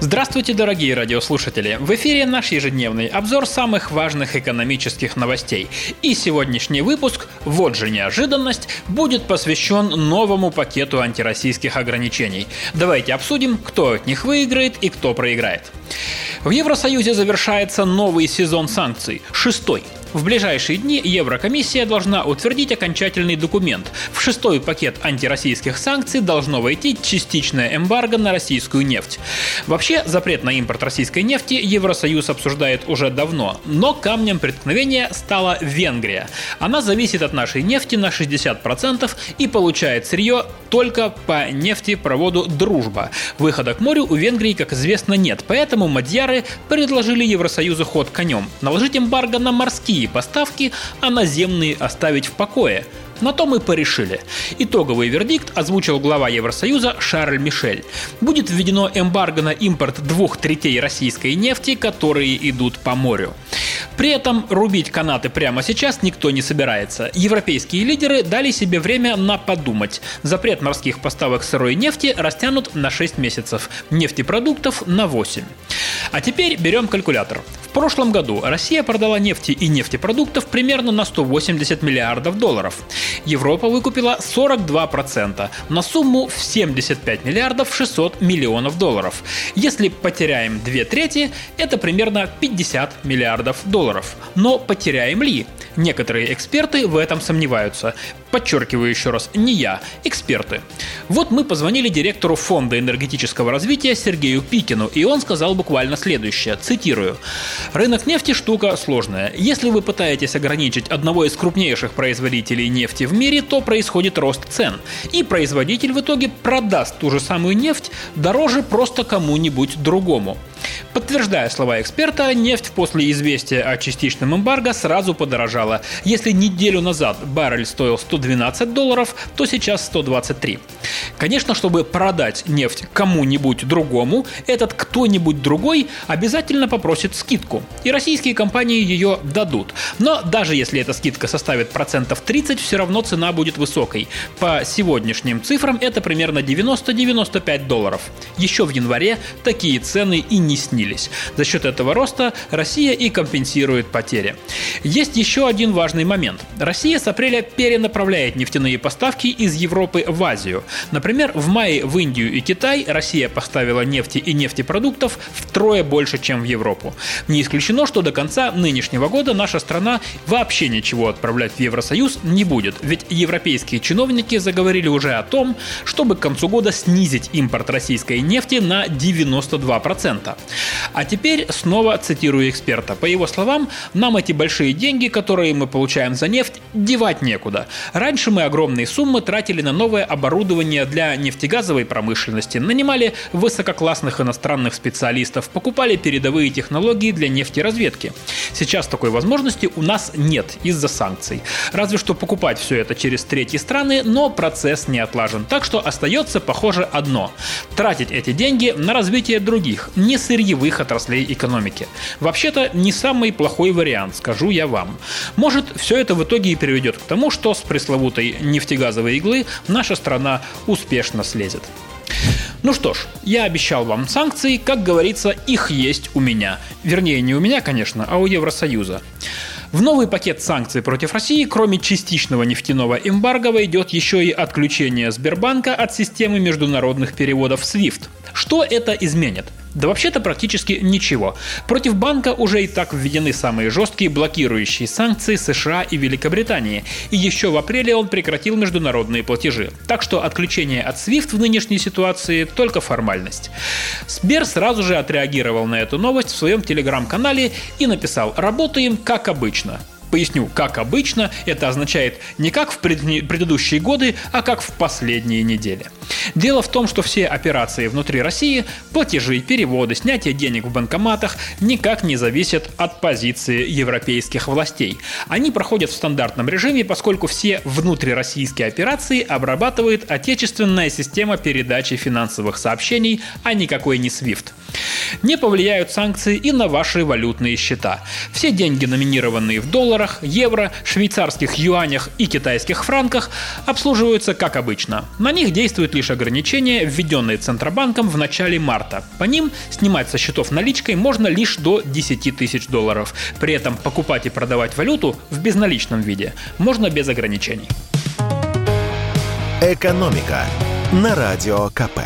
Здравствуйте, дорогие радиослушатели! В эфире наш ежедневный обзор самых важных экономических новостей. И сегодняшний выпуск, вот же неожиданность, будет посвящен новому пакету антироссийских ограничений. Давайте обсудим, кто от них выиграет и кто проиграет. В Евросоюзе завершается новый сезон санкций, шестой – в ближайшие дни Еврокомиссия должна утвердить окончательный документ. В шестой пакет антироссийских санкций должно войти частичное эмбарго на российскую нефть. Вообще, запрет на импорт российской нефти Евросоюз обсуждает уже давно, но камнем преткновения стала Венгрия. Она зависит от нашей нефти на 60% и получает сырье только по нефтепроводу «Дружба». Выхода к морю у Венгрии, как известно, нет, поэтому мадьяры предложили Евросоюзу ход конем – наложить эмбарго на морские морские поставки, а наземные оставить в покое. На то мы порешили. Итоговый вердикт озвучил глава Евросоюза Шарль Мишель. Будет введено эмбарго на импорт двух третей российской нефти, которые идут по морю. При этом рубить канаты прямо сейчас никто не собирается. Европейские лидеры дали себе время на подумать. Запрет морских поставок сырой нефти растянут на 6 месяцев, нефтепродуктов на 8. А теперь берем калькулятор. В прошлом году Россия продала нефти и нефтепродуктов примерно на 180 миллиардов долларов. Европа выкупила 42% на сумму в 75 миллиардов 600 миллионов долларов. Если потеряем две трети, это примерно 50 миллиардов долларов. Но потеряем ли? Некоторые эксперты в этом сомневаются. Подчеркиваю еще раз, не я, эксперты. Вот мы позвонили директору Фонда энергетического развития Сергею Пикину, и он сказал буквально следующее, цитирую. «Рынок нефти – штука сложная. Если вы пытаетесь ограничить одного из крупнейших производителей нефти в мире, то происходит рост цен. И производитель в итоге продаст ту же самую нефть дороже просто кому-нибудь другому. Подтверждая слова эксперта, нефть после известия о частичном эмбарго сразу подорожала. Если неделю назад баррель стоил 112 долларов, то сейчас 123. Конечно, чтобы продать нефть кому-нибудь другому, этот кто-нибудь другой обязательно попросит скидку. И российские компании ее дадут. Но даже если эта скидка составит процентов 30, все равно цена будет высокой. По сегодняшним цифрам это примерно 90-95 долларов. Еще в январе такие цены и не снились. За счет этого роста Россия и компенсирует потери. Есть еще один важный момент. Россия с апреля перенаправляет нефтяные поставки из Европы в Азию. Например, в мае в Индию и Китай Россия поставила нефти и нефтепродуктов втрое больше, чем в Европу. Не исключено, что до конца нынешнего года наша страна вообще ничего отправлять в Евросоюз не будет, ведь европейские чиновники заговорили уже о том, чтобы к концу года снизить импорт российской нефти на 92%. А теперь снова цитирую эксперта. По его словам, нам эти большие деньги, которые мы получаем за нефть, девать некуда. Раньше мы огромные суммы тратили на новое оборудование для нефтегазовой промышленности, нанимали высококлассных иностранных специалистов, покупали передовые технологии для нефтеразведки. Сейчас такой возможности у нас нет из-за санкций. Разве что покупать все это через третьи страны, но процесс не отлажен. Так что остается, похоже, одно – тратить эти деньги на развитие других, не сырьевых отраслей экономики. Вообще-то не самый плохой вариант, скажу я вам. Может, все это в итоге и приведет к тому, что с пресловутой нефтегазовой иглы наша страна успешно слезет. Ну что ж, я обещал вам санкции, как говорится, их есть у меня. Вернее, не у меня, конечно, а у Евросоюза. В новый пакет санкций против России, кроме частичного нефтяного эмбарго, войдет еще и отключение Сбербанка от системы международных переводов SWIFT. Что это изменит? Да вообще-то практически ничего. Против банка уже и так введены самые жесткие блокирующие санкции США и Великобритании. И еще в апреле он прекратил международные платежи. Так что отключение от SWIFT в нынешней ситуации только формальность. Сбер сразу же отреагировал на эту новость в своем телеграм-канале и написал «Работаем как обычно». Поясню, как обычно, это означает не как в предыдущие годы, а как в последние недели. Дело в том, что все операции внутри России, платежи, переводы, снятие денег в банкоматах никак не зависят от позиции европейских властей. Они проходят в стандартном режиме, поскольку все внутрироссийские операции обрабатывает отечественная система передачи финансовых сообщений, а никакой не SWIFT. Не повлияют санкции и на ваши валютные счета. Все деньги, номинированные в долларах, евро, швейцарских юанях и китайских франках, обслуживаются как обычно. На них действуют лишь ограничения, введенные Центробанком в начале марта. По ним снимать со счетов наличкой можно лишь до 10 тысяч долларов. При этом покупать и продавать валюту в безналичном виде можно без ограничений. Экономика на радио КП.